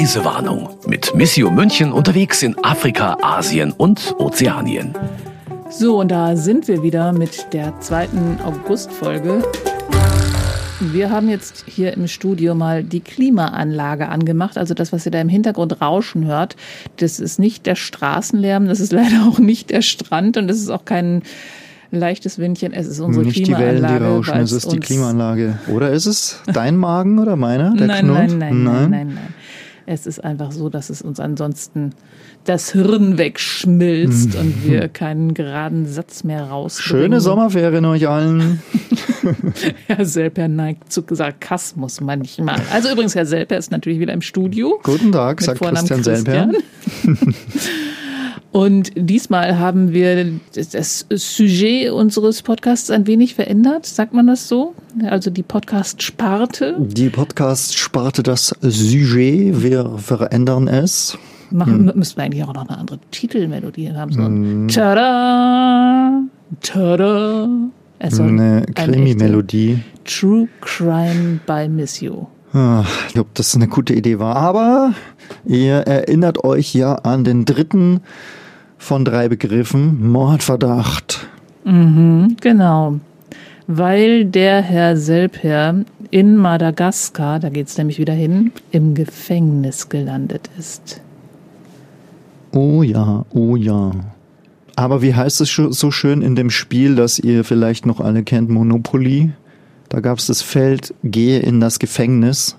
Reisewarnung mit Missio München unterwegs in Afrika, Asien und Ozeanien. So, und da sind wir wieder mit der zweiten August-Folge. Wir haben jetzt hier im Studio mal die Klimaanlage angemacht. Also das, was ihr da im Hintergrund rauschen hört, das ist nicht der Straßenlärm, das ist leider auch nicht der Strand und das ist auch kein leichtes Windchen. Es ist unsere nicht Klimaanlage. die Wellen, die rauschen, es ist die Klimaanlage. Oder ist es dein Magen oder meiner, der nein, knurrt? nein, nein, nein, nein, nein. Es ist einfach so, dass es uns ansonsten das Hirn wegschmilzt und wir keinen geraden Satz mehr rausbringen. Schöne Sommerferien euch allen. Herr Selper neigt zu Sarkasmus manchmal. Also übrigens, Herr Selper ist natürlich wieder im Studio. Guten Tag, sagt Vornamen Christian Selper. Und diesmal haben wir das Sujet unseres Podcasts ein wenig verändert, sagt man das so? Also die Podcast-Sparte. Die Podcast-Sparte das Sujet, wir verändern es. Machen müssten wir eigentlich auch noch eine andere Titelmelodie haben. So Hm. Tada, Tada. Soll Eine ein Krimi-Melodie. True Crime by Miss You. Ah, Ich glaube, das eine gute Idee war. Aber ihr erinnert euch ja an den dritten von drei Begriffen, Mordverdacht. Genau. Weil der Herr Selper in Madagaskar, da geht's nämlich wieder hin, im Gefängnis gelandet ist. Oh ja, oh ja. Aber wie heißt es so schön in dem Spiel, das ihr vielleicht noch alle kennt, Monopoly? Da gab es das Feld, gehe in das Gefängnis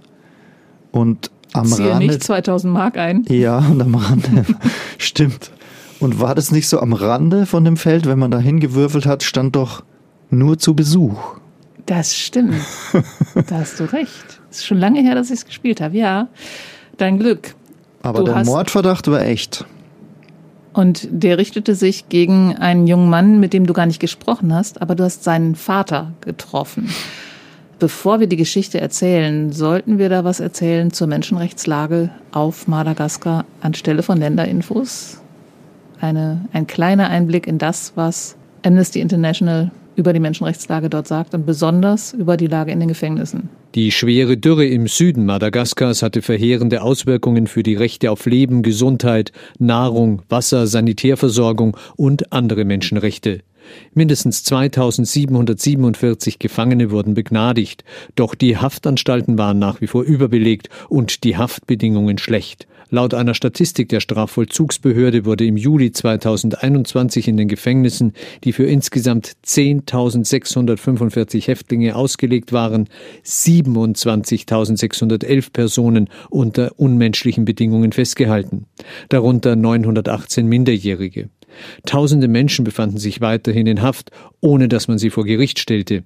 und am Ziehe Rande. nicht 2000 Mark ein. Ja, und am Rande. Stimmt. Und war das nicht so am Rande von dem Feld, wenn man da hingewürfelt hat, stand doch nur zu Besuch. Das stimmt. da hast du recht. Ist schon lange her, dass ich es gespielt habe. Ja, dein Glück. Aber Du der Mordverdacht war echt. Und der richtete sich gegen einen jungen Mann, mit dem du gar nicht gesprochen hast, aber du hast seinen Vater getroffen. Bevor wir die Geschichte erzählen, sollten wir da was erzählen zur Menschenrechtslage auf Madagaskar anstelle von Länderinfos? Eine, ein kleiner Einblick in das, was Amnesty International über die Menschenrechtslage dort sagt und besonders über die Lage in den Gefängnissen. Die schwere Dürre im Süden Madagaskars hatte verheerende Auswirkungen für die Rechte auf Leben, Gesundheit, Nahrung, Wasser, Sanitärversorgung und andere Menschenrechte. Mindestens 2747 Gefangene wurden begnadigt, doch die Haftanstalten waren nach wie vor überbelegt und die Haftbedingungen schlecht. Laut einer Statistik der Strafvollzugsbehörde wurde im Juli 2021 in den Gefängnissen, die für insgesamt 10.645 Häftlinge ausgelegt waren, 27.611 Personen unter unmenschlichen Bedingungen festgehalten, darunter 918 Minderjährige. Tausende Menschen befanden sich weiterhin in Haft, ohne dass man sie vor Gericht stellte.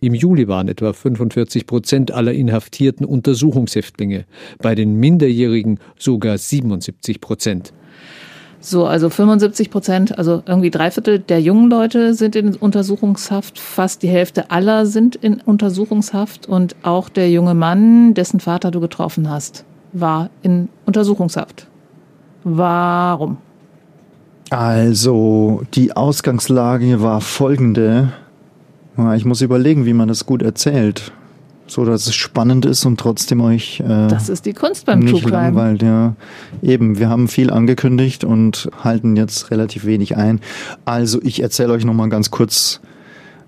Im Juli waren etwa 45 Prozent aller Inhaftierten Untersuchungshäftlinge, bei den Minderjährigen sogar 77 Prozent. So, also 75 Prozent, also irgendwie drei Viertel der jungen Leute sind in Untersuchungshaft, fast die Hälfte aller sind in Untersuchungshaft und auch der junge Mann, dessen Vater du getroffen hast, war in Untersuchungshaft. Warum? Also, die Ausgangslage war folgende. Ich muss überlegen, wie man das gut erzählt. So, dass es spannend ist und trotzdem euch äh, Das ist die Kunst beim True nicht Crime. langweilt. Ja, eben, wir haben viel angekündigt und halten jetzt relativ wenig ein. Also, ich erzähle euch nochmal ganz kurz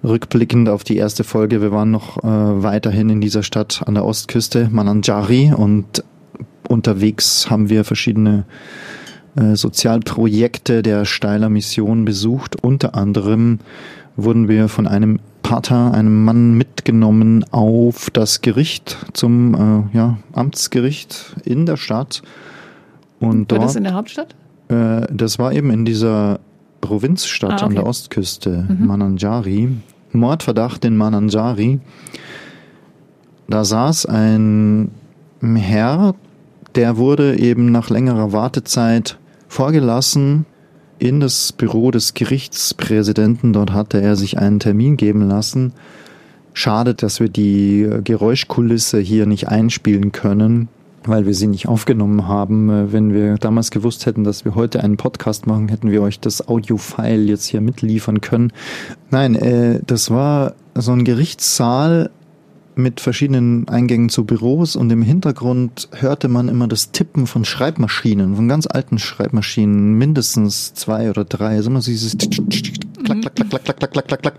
rückblickend auf die erste Folge. Wir waren noch äh, weiterhin in dieser Stadt an der Ostküste, Mananjari, und unterwegs haben wir verschiedene Sozialprojekte der Steiler Mission besucht. Unter anderem wurden wir von einem Pater, einem Mann mitgenommen auf das Gericht zum äh, ja, Amtsgericht in der Stadt. Und War dort, das in der Hauptstadt? äh, das war eben in dieser Provinzstadt Ah, okay. an der Ostküste, Mananjari. Mordverdacht in Mananjari. Da saß ein Herr, der wurde eben nach längerer Wartezeit vorgelassen in das Büro des Gerichtspräsidenten. Dort hatte er sich einen Termin geben lassen. Schade, dass wir die Geräuschkulisse hier nicht einspielen können, weil wir sie nicht aufgenommen haben. Äh, Wenn wir damals gewusst hätten, dass wir heute einen Podcast machen, hätten wir euch das Audio-File jetzt hier mitliefern können. Nein, äh, das war so ein Gerichtssaal mit verschiedenen Eingängen zu Büros und im Hintergrund hörte man immer das Tippen von Schreibmaschinen, von ganz alten Schreibmaschinen, mindestens zwei oder drei, also immer dieses klack, klack, klack, klack, klack, klack, klack, klack, klack.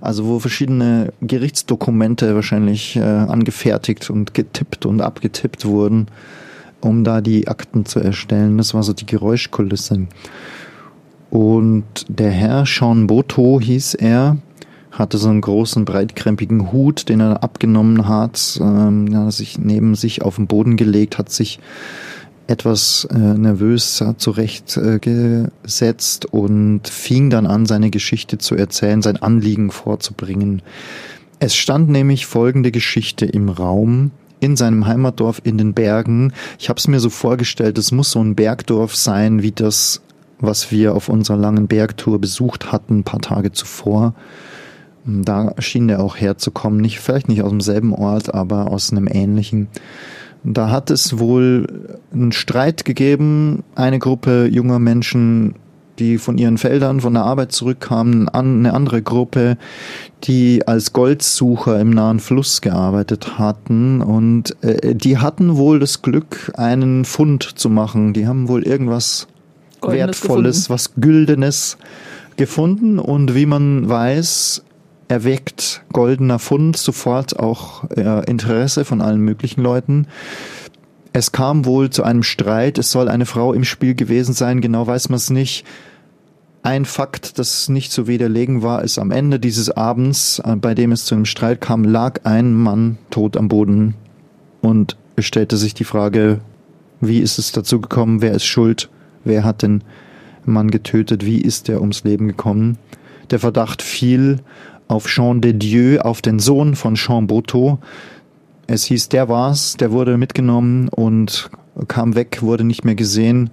Also wo verschiedene Gerichtsdokumente wahrscheinlich äh, angefertigt und getippt und abgetippt wurden, um da die Akten zu erstellen. Das war so die Geräuschkulisse. Und der Herr Sean Boto hieß er, hatte so einen großen, breitkrempigen Hut, den er abgenommen hat, ähm, ja, sich neben sich auf den Boden gelegt, hat sich etwas äh, nervös zurechtgesetzt äh, und fing dann an, seine Geschichte zu erzählen, sein Anliegen vorzubringen. Es stand nämlich folgende Geschichte im Raum in seinem Heimatdorf in den Bergen. Ich habe es mir so vorgestellt, es muss so ein Bergdorf sein, wie das, was wir auf unserer langen Bergtour besucht hatten, ein paar Tage zuvor. Da schien er auch herzukommen, nicht, vielleicht nicht aus demselben Ort, aber aus einem ähnlichen. Da hat es wohl einen Streit gegeben. Eine Gruppe junger Menschen, die von ihren Feldern, von der Arbeit zurückkamen, eine andere Gruppe, die als Goldsucher im nahen Fluss gearbeitet hatten. Und äh, die hatten wohl das Glück, einen Fund zu machen. Die haben wohl irgendwas Goldenes Wertvolles, gefunden. was Güldenes gefunden. Und wie man weiß, erweckt goldener Fund sofort auch äh, Interesse von allen möglichen Leuten. Es kam wohl zu einem Streit, es soll eine Frau im Spiel gewesen sein, genau weiß man es nicht. Ein Fakt, das nicht zu widerlegen war, ist am Ende dieses Abends, äh, bei dem es zu einem Streit kam, lag ein Mann tot am Boden und es stellte sich die Frage, wie ist es dazu gekommen, wer ist schuld, wer hat den Mann getötet, wie ist er ums Leben gekommen. Der Verdacht fiel auf Jean de Dieu, auf den Sohn von Jean Boteau. Es hieß, der war's, der wurde mitgenommen und kam weg, wurde nicht mehr gesehen.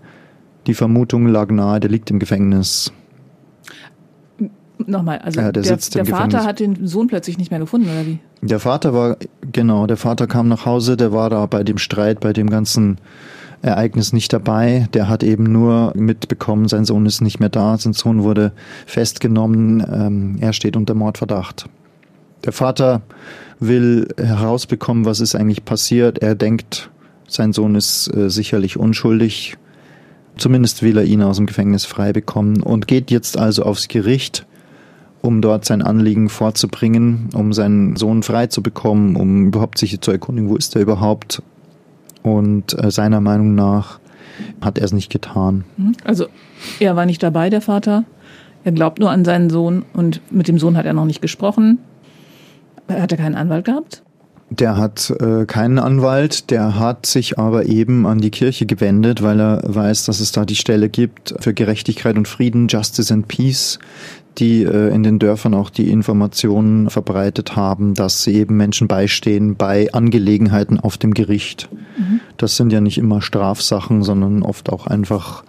Die Vermutung lag nahe, der liegt im Gefängnis. Nochmal, also ja, der, der, der Vater hat den Sohn plötzlich nicht mehr gefunden, oder wie? Der Vater war, genau, der Vater kam nach Hause, der war da bei dem Streit, bei dem ganzen Ereignis nicht dabei. Der hat eben nur mitbekommen, sein Sohn ist nicht mehr da, sein Sohn wurde festgenommen, ähm, er steht unter Mordverdacht. Der Vater will herausbekommen, was ist eigentlich passiert. Er denkt, sein Sohn ist äh, sicherlich unschuldig. Zumindest will er ihn aus dem Gefängnis frei bekommen und geht jetzt also aufs Gericht, um dort sein Anliegen vorzubringen, um seinen Sohn frei zu bekommen, um überhaupt sich zu erkundigen, wo ist er überhaupt, und äh, seiner Meinung nach hat er es nicht getan. Mhm. Also er war nicht dabei, der Vater. Er glaubt nur an seinen Sohn und mit dem Sohn hat er noch nicht gesprochen. Hat er keinen Anwalt gehabt? Der hat äh, keinen Anwalt, der hat sich aber eben an die Kirche gewendet, weil er weiß, dass es da die Stelle gibt für Gerechtigkeit und Frieden, Justice and Peace, die äh, in den Dörfern auch die Informationen verbreitet haben, dass sie eben Menschen beistehen bei Angelegenheiten auf dem Gericht. Mhm. Das sind ja nicht immer Strafsachen, sondern oft auch einfach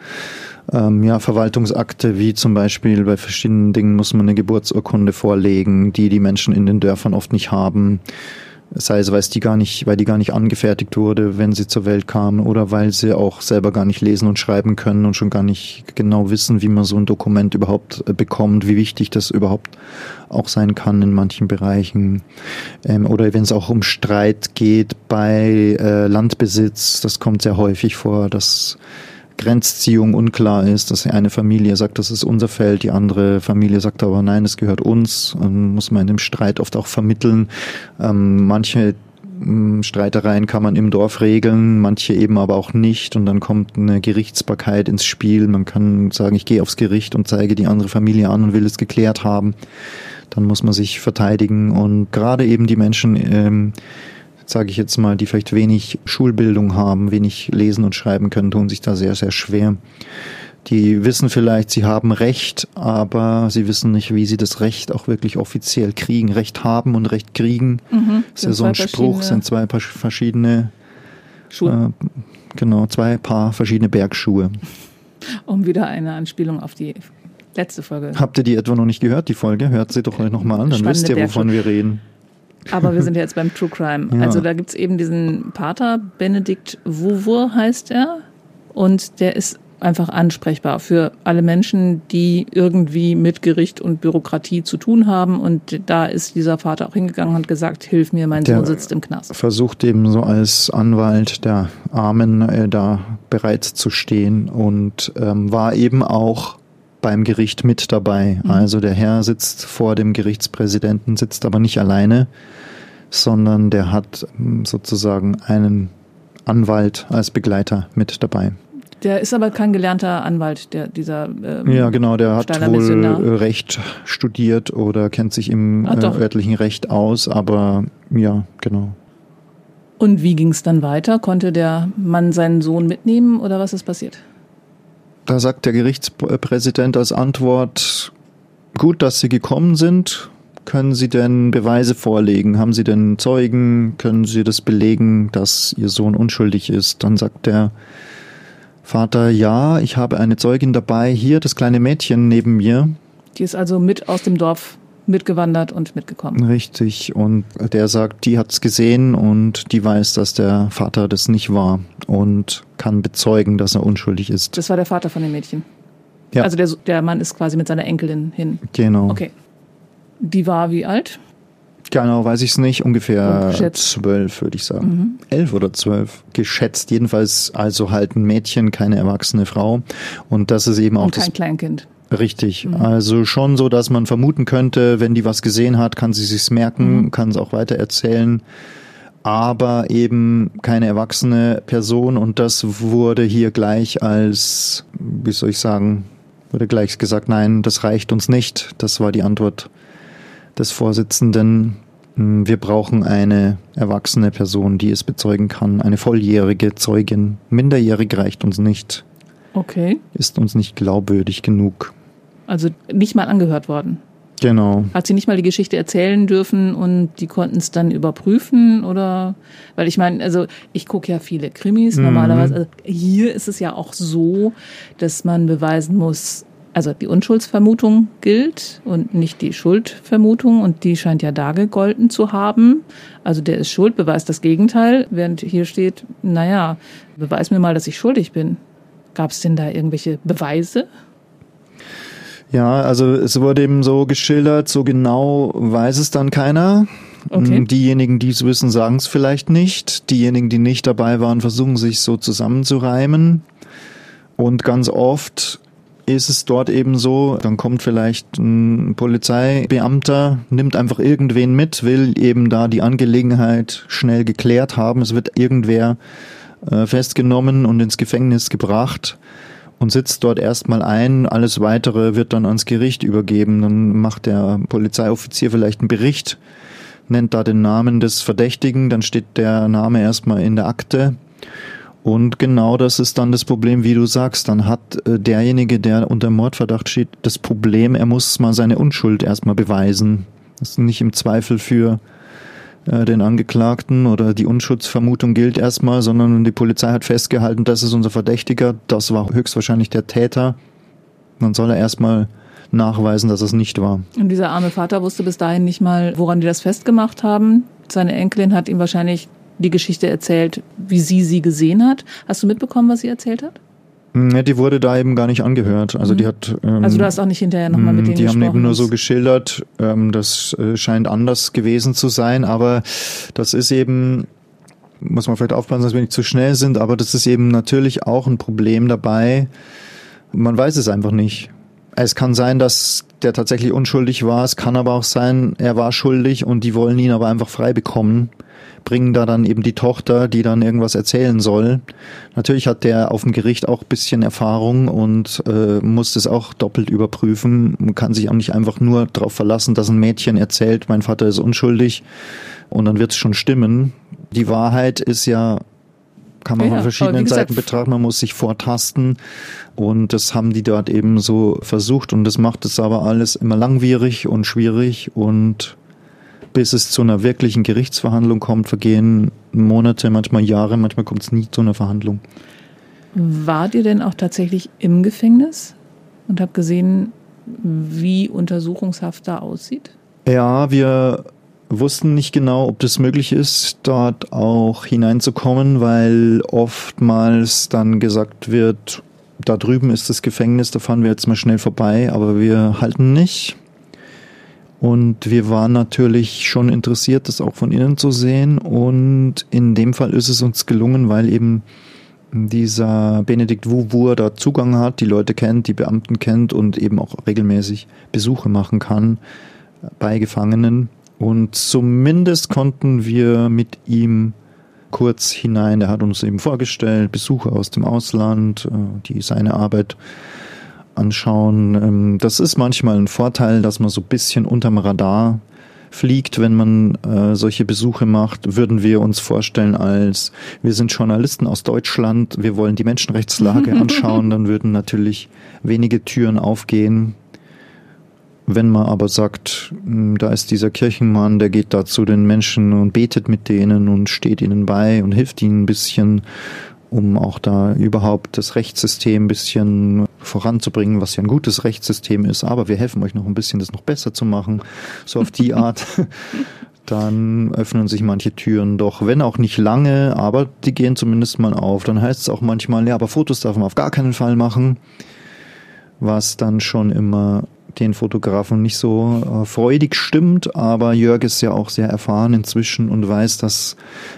ähm, ja, Verwaltungsakte, wie zum Beispiel bei verschiedenen Dingen muss man eine Geburtsurkunde vorlegen, die die Menschen in den Dörfern oft nicht haben sei es, weil die gar nicht, weil die gar nicht angefertigt wurde, wenn sie zur Welt kamen, oder weil sie auch selber gar nicht lesen und schreiben können und schon gar nicht genau wissen, wie man so ein Dokument überhaupt äh, bekommt, wie wichtig das überhaupt auch sein kann in manchen Bereichen. Ähm, oder wenn es auch um Streit geht bei äh, Landbesitz, das kommt sehr häufig vor, dass Grenzziehung unklar ist, dass eine Familie sagt, das ist unser Feld, die andere Familie sagt aber nein, es gehört uns, und muss man in dem Streit oft auch vermitteln. Ähm, manche hm, Streitereien kann man im Dorf regeln, manche eben aber auch nicht und dann kommt eine Gerichtsbarkeit ins Spiel. Man kann sagen, ich gehe aufs Gericht und zeige die andere Familie an und will es geklärt haben. Dann muss man sich verteidigen und gerade eben die Menschen, ähm, sage ich jetzt mal, die vielleicht wenig Schulbildung haben, wenig lesen und schreiben können, tun sich da sehr, sehr schwer. Die wissen vielleicht, sie haben Recht, aber sie wissen nicht, wie sie das Recht auch wirklich offiziell kriegen. Recht haben und Recht kriegen. Mhm, ist ja so ein Spruch, sind zwei verschiedene Schuhe. Äh, genau, zwei Paar verschiedene Bergschuhe. Um wieder eine Anspielung auf die letzte Folge. Habt ihr die etwa noch nicht gehört, die Folge? Hört sie doch nochmal an, dann Spannende wisst ihr, wovon wir reden. Aber wir sind ja jetzt beim True Crime. Ja. Also da gibt's eben diesen Pater, Benedikt Wuvur heißt er. Und der ist einfach ansprechbar für alle Menschen, die irgendwie mit Gericht und Bürokratie zu tun haben. Und da ist dieser Vater auch hingegangen und hat gesagt, hilf mir, mein der Sohn sitzt im Knast. Versucht eben so als Anwalt der Armen äh, da bereit zu stehen und ähm, war eben auch beim Gericht mit dabei. Mhm. Also der Herr sitzt vor dem Gerichtspräsidenten, sitzt aber nicht alleine, sondern der hat ähm, sozusagen einen Anwalt als Begleiter mit dabei. Der ist aber kein gelernter Anwalt, der dieser. Ähm, ja, genau, der hat wohl Missionar. Recht studiert oder kennt sich im äh, örtlichen Recht aus, aber ja, genau. Und wie ging es dann weiter? Konnte der Mann seinen Sohn mitnehmen oder was ist passiert? Da sagt der Gerichtspräsident als Antwort, gut, dass Sie gekommen sind. Können Sie denn Beweise vorlegen? Haben Sie denn Zeugen? Können Sie das belegen, dass Ihr Sohn unschuldig ist? Dann sagt der Vater, ja, ich habe eine Zeugin dabei, hier das kleine Mädchen neben mir. Die ist also mit aus dem Dorf mitgewandert und mitgekommen. Richtig. Und der sagt, die hat's gesehen und die weiß, dass der Vater das nicht war und kann bezeugen, dass er unschuldig ist. Das war der Vater von dem Mädchen. Ja. Also der, der Mann ist quasi mit seiner Enkelin hin. Genau. Okay. Die war wie alt? Genau, weiß ich es nicht. Ungefähr zwölf, würde ich sagen. Mhm. Elf oder zwölf. Geschätzt. Jedenfalls also halt ein Mädchen, keine erwachsene Frau. Und das ist eben auch Und kein das. Kleinkind. Richtig. Mhm. Also schon so, dass man vermuten könnte, wenn die was gesehen hat, kann sie sich's merken, mhm. kann es auch weiter erzählen. Aber eben keine erwachsene Person und das wurde hier gleich als, wie soll ich sagen, wurde gleich gesagt, nein, das reicht uns nicht. Das war die Antwort des Vorsitzenden. Hm, wir brauchen eine erwachsene Person, die es bezeugen kann, eine volljährige Zeugin. Minderjährig reicht uns nicht. Okay. Ist uns nicht glaubwürdig genug. Also nicht mal angehört worden. Genau. Hat sie nicht mal die Geschichte erzählen dürfen und die konnten es dann überprüfen oder weil ich meine, also ich gucke ja viele Krimis mhm. normalerweise. Also hier ist es ja auch so, dass man beweisen muss, also die Unschuldsvermutung gilt und nicht die Schuldvermutung und die scheint ja da gegolten zu haben. Also der ist schuld, beweist das Gegenteil, während hier steht, naja, beweis mir mal, dass ich schuldig bin. Gab es denn da irgendwelche Beweise? Ja, also es wurde eben so geschildert, so genau weiß es dann keiner. Okay. Diejenigen, die es wissen, sagen es vielleicht nicht. Diejenigen, die nicht dabei waren, versuchen sich so zusammenzureimen. Und ganz oft ist es dort eben so, dann kommt vielleicht ein Polizeibeamter, nimmt einfach irgendwen mit, will eben da die Angelegenheit schnell geklärt haben. Es wird irgendwer äh, festgenommen und ins Gefängnis gebracht und sitzt dort erstmal ein. Alles weitere wird dann ans Gericht übergeben. Dann macht der Polizeioffizier vielleicht einen Bericht, nennt da den Namen des Verdächtigen, dann steht der Name erstmal in der Akte und genau das ist dann das Problem, wie du sagst. Dann hat äh, derjenige, der unter Mordverdacht steht, das Problem, er muss mal seine Unschuld erstmal beweisen. Das ist nicht im Zweifel für äh, den Angeklagten oder die Unschuldsvermutung gilt erstmal, sondern die Polizei hat festgehalten, das ist unser Verdächtiger, das war höchstwahrscheinlich der Täter. Dann soll er erstmal nachweisen, dass es nicht war. Und dieser arme Vater wusste bis dahin nicht mal, woran die das festgemacht haben. Seine Enkelin hat ihm wahrscheinlich die Geschichte erzählt, wie sie sie gesehen hat. Hast du mitbekommen, was sie erzählt hat? Ja, die wurde da eben gar nicht angehört. Also mhm. die hat. Ähm, also du hast auch nicht hinterher nochmal mit denen Die gesprochen. haben eben nur so geschildert. Ähm, das äh, scheint anders gewesen zu sein, aber das ist eben muss man vielleicht aufpassen, dass wir nicht zu schnell sind, aber das ist eben natürlich auch ein Problem dabei. Man weiß es einfach nicht. Es kann sein, dass der tatsächlich unschuldig war. Es kann aber auch sein, er war schuldig und die wollen ihn aber einfach frei bekommen bringen da dann eben die Tochter, die dann irgendwas erzählen soll. Natürlich hat der auf dem Gericht auch bisschen Erfahrung und äh, muss das auch doppelt überprüfen. Man kann sich auch nicht einfach nur darauf verlassen, dass ein Mädchen erzählt, mein Vater ist unschuldig und dann wird es schon stimmen. Die Wahrheit ist ja kann man ja, von verschiedenen gesagt, Seiten betrachten, man muss sich vortasten und das haben die dort eben so versucht und das macht es aber alles immer langwierig und schwierig und bis es zu einer wirklichen Gerichtsverhandlung kommt, vergehen Monate, manchmal Jahre, manchmal kommt es nie zu einer Verhandlung. Wart ihr denn auch tatsächlich im Gefängnis und habt gesehen, wie Untersuchungshaft da aussieht? Ja, wir wussten nicht genau, ob das möglich ist, dort auch hineinzukommen, weil oftmals dann gesagt wird, da drüben ist das Gefängnis, da fahren wir jetzt mal schnell vorbei, aber wir halten nicht. Und wir waren natürlich schon interessiert, das auch von innen zu sehen. Und in dem Fall ist es uns gelungen, weil eben dieser Benedikt Wuwur da Zugang hat, die Leute kennt, die Beamten kennt und eben auch regelmäßig Besuche machen kann bei Gefangenen. Und zumindest konnten wir mit ihm kurz hinein, er hat uns eben vorgestellt, Besucher aus dem Ausland, äh, die seine Arbeit anschauen. Ähm, das ist manchmal ein Vorteil, dass man so ein bisschen unterm Radar fliegt, wenn man äh, solche Besuche macht, würden wir uns vorstellen als, wir sind Journalisten aus Deutschland, wir wollen die Menschenrechtslage anschauen, dann würden natürlich wenige Türen aufgehen. Wenn man aber sagt, hm, da ist dieser Kirchenmann, der geht da zu den Menschen und betet mit denen und steht ihnen bei und hilft ihnen ein bisschen um auch da überhaupt das Rechtssystem ein bisschen voranzubringen, was ja ein gutes Rechtssystem ist. Aber wir helfen euch noch ein bisschen, das noch besser zu machen. So auf die Art. Dann öffnen sich manche Türen doch, wenn auch nicht lange, aber die gehen zumindest mal auf. Dann heißt es auch manchmal, ja, aber Fotos darf man auf gar keinen Fall machen, was dann schon immer den Fotografen nicht so äh, freudig stimmt, aber Jörg ist ja auch sehr erfahren inzwischen und weiß, dass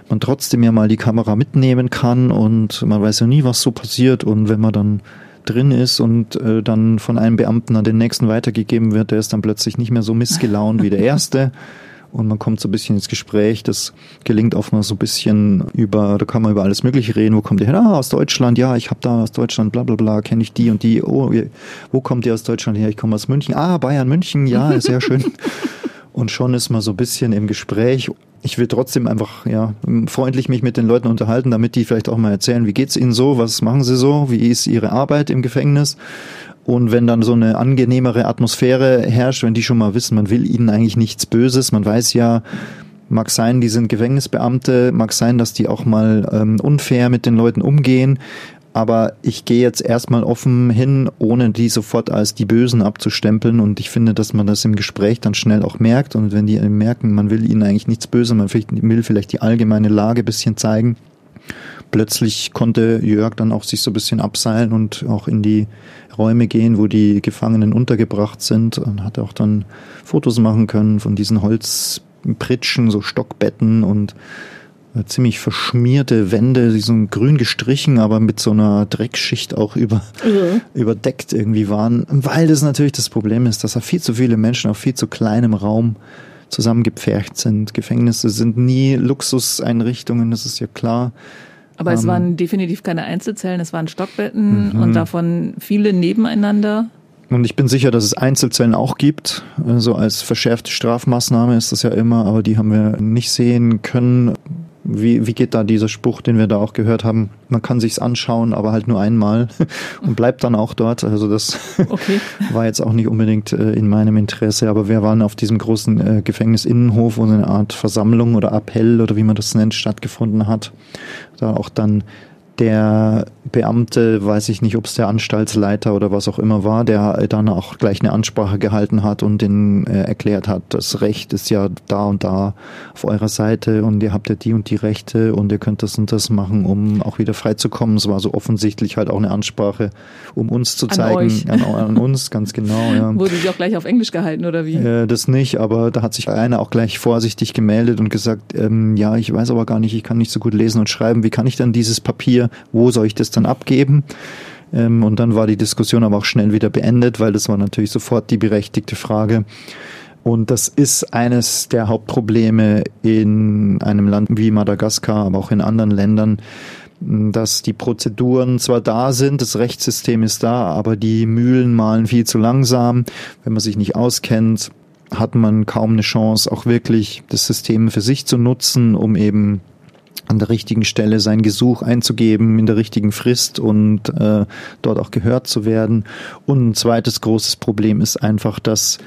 man trotzdem ja mal die Kamera mitnehmen kann und man weiß ja nie, was so passiert und wenn man dann drin ist und äh, dann von einem Beamten an den nächsten weitergegeben wird, der ist dann plötzlich nicht mehr so missgelaunt wie der erste und man kommt so ein bisschen ins Gespräch. Das gelingt oft mal so ein bisschen über, da kann man über alles Mögliche reden. Wo kommt ihr her? Ah, aus Deutschland. Ja, ich habe da aus Deutschland, bla bla bla, kenne ich die und die. Oh, wo kommt ihr aus Deutschland her? Ich komme aus München. Ah, Bayern, München. Ja, sehr schön. und schon ist man so ein bisschen im Gespräch. Ich will trotzdem einfach ja freundlich mich mit den Leuten unterhalten, damit die vielleicht auch mal erzählen, wie geht's ihnen so, was machen sie so, wie ist ihre Arbeit im Gefängnis. Und wenn dann so eine angenehmere Atmosphäre herrscht, wenn die schon mal wissen, man will ihnen eigentlich nichts Böses, man weiß ja, mag sein, die sind Gefängnisbeamte, mag sein, dass die auch mal ähm, unfair mit den Leuten umgehen, aber ich gehe jetzt erstmal offen hin, ohne die sofort als die Bösen abzustempeln. Und ich finde, dass man das im Gespräch dann schnell auch merkt. Und wenn die merken, man will ihnen eigentlich nichts Böses, man will vielleicht die allgemeine Lage bisschen zeigen, plötzlich konnte Jörg dann auch sich so ein bisschen abseilen und auch in die Räume gehen, wo die Gefangenen untergebracht sind und hat auch dann Fotos machen können von diesen Holzpritschen, so Stockbetten und ziemlich verschmierte Wände, die so grün gestrichen, aber mit so einer Dreckschicht auch über, mhm. überdeckt irgendwie waren, weil das natürlich das Problem ist, dass da viel zu viele Menschen auf viel zu kleinem Raum zusammengepfercht sind. Gefängnisse sind nie Luxuseinrichtungen, das ist ja klar. Aber es ähm, waren definitiv keine Einzelzellen, es waren Stockbetten mhm. und davon viele nebeneinander. Und ich bin sicher, dass es Einzelzellen auch gibt. So also als verschärfte Strafmaßnahme ist das ja immer, aber die haben wir nicht sehen können. Wie, wie geht da dieser Spruch, den wir da auch gehört haben? Man kann sich's anschauen, aber halt nur einmal und bleibt dann auch dort. Also das okay. war jetzt auch nicht unbedingt äh, in meinem Interesse, aber wir waren auf diesem großen äh, Gefängnisinnenhof, wo eine Art Versammlung oder Appell oder wie man das nennt stattgefunden hat. Da auch dann der Beamte, weiß ich nicht, ob es der Anstaltsleiter oder was auch immer war, der dann auch gleich eine Ansprache gehalten hat und den äh, erklärt hat, das Recht ist ja da und da auf eurer Seite und ihr habt ja die und die Rechte und ihr könnt das und das machen, um auch wieder freizukommen. Es war so offensichtlich halt auch eine Ansprache, um uns zu zeigen, an, an, an uns, ganz genau. Ja. Wurde sie auch gleich auf Englisch gehalten oder wie? Äh, das nicht, aber da hat sich einer auch gleich vorsichtig gemeldet und gesagt, ähm, ja, ich weiß aber gar nicht, ich kann nicht so gut lesen und schreiben, wie kann ich dann dieses Papier, wo soll ich das dann abgeben. Ähm, und dann war die Diskussion aber auch schnell wieder beendet, weil das war natürlich sofort die berechtigte Frage. Und das ist eines der Hauptprobleme in einem Land wie Madagaskar, aber auch in anderen Ländern, dass die Prozeduren zwar da sind, das Rechtssystem ist da, aber die Mühlen malen viel zu langsam. Wenn man sich nicht auskennt, hat man kaum eine Chance, auch wirklich das System für sich zu nutzen, um eben an der richtigen Stelle sein Gesuch einzugeben, in der richtigen Frist und äh, dort auch gehört zu werden. Und ein zweites großes Problem ist einfach, dass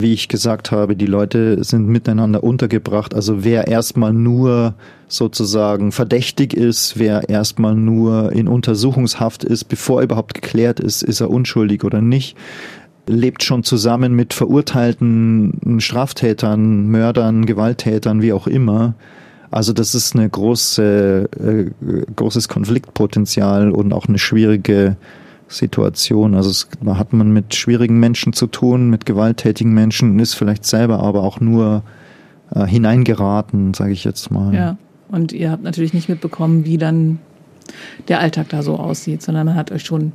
wie ich gesagt habe, die Leute sind miteinander untergebracht. Also wer erstmal nur sozusagen verdächtig ist, wer erstmal nur in Untersuchungshaft ist, bevor überhaupt geklärt ist, ist er unschuldig oder nicht, lebt schon zusammen mit verurteilten Straftätern, Mördern, Gewalttätern, wie auch immer. Also das ist eine große, äh, großes Konfliktpotenzial und auch eine schwierige Situation. Also es, da hat man mit schwierigen Menschen zu tun, mit gewalttätigen Menschen und ist vielleicht selber aber auch nur äh, hineingeraten, sage ich jetzt mal. Ja, und ihr habt natürlich nicht mitbekommen, wie dann der Alltag da so aussieht, sondern man hat euch schon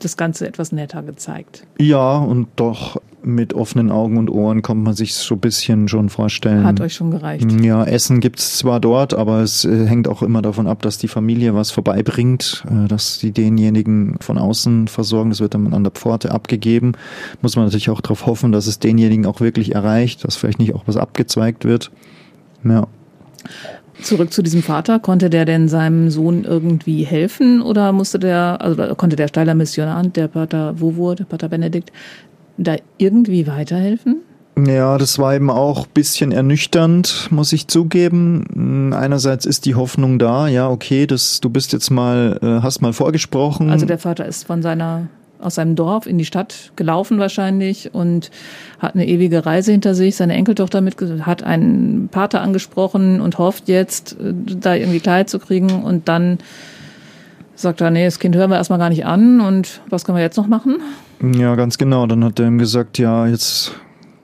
das Ganze etwas netter gezeigt. Ja, und doch mit offenen Augen und Ohren kommt man sich so ein bisschen schon vorstellen. Hat euch schon gereicht. Ja, Essen gibt's zwar dort, aber es äh, hängt auch immer davon ab, dass die Familie was vorbeibringt, äh, dass sie denjenigen von außen versorgen. Das wird dann an der Pforte abgegeben. Muss man natürlich auch darauf hoffen, dass es denjenigen auch wirklich erreicht, dass vielleicht nicht auch was abgezweigt wird. Ja. Zurück zu diesem Vater. Konnte der denn seinem Sohn irgendwie helfen oder musste der, also konnte der Steiler Missionar, der Pater Wowo, der Pater Benedikt, da irgendwie weiterhelfen? Ja, das war eben auch bisschen ernüchternd, muss ich zugeben. Einerseits ist die Hoffnung da, ja, okay, das, du bist jetzt mal, äh, hast mal vorgesprochen. Also der Vater ist von seiner aus seinem Dorf in die Stadt gelaufen wahrscheinlich und hat eine ewige Reise hinter sich, seine Enkeltochter mit, hat einen Pater angesprochen und hofft jetzt, äh, da irgendwie Klarheit zu kriegen und dann sagt er, nee, das Kind hören wir erstmal gar nicht an und was können wir jetzt noch machen? Ja, ganz genau. Dann hat er ihm gesagt, ja, jetzt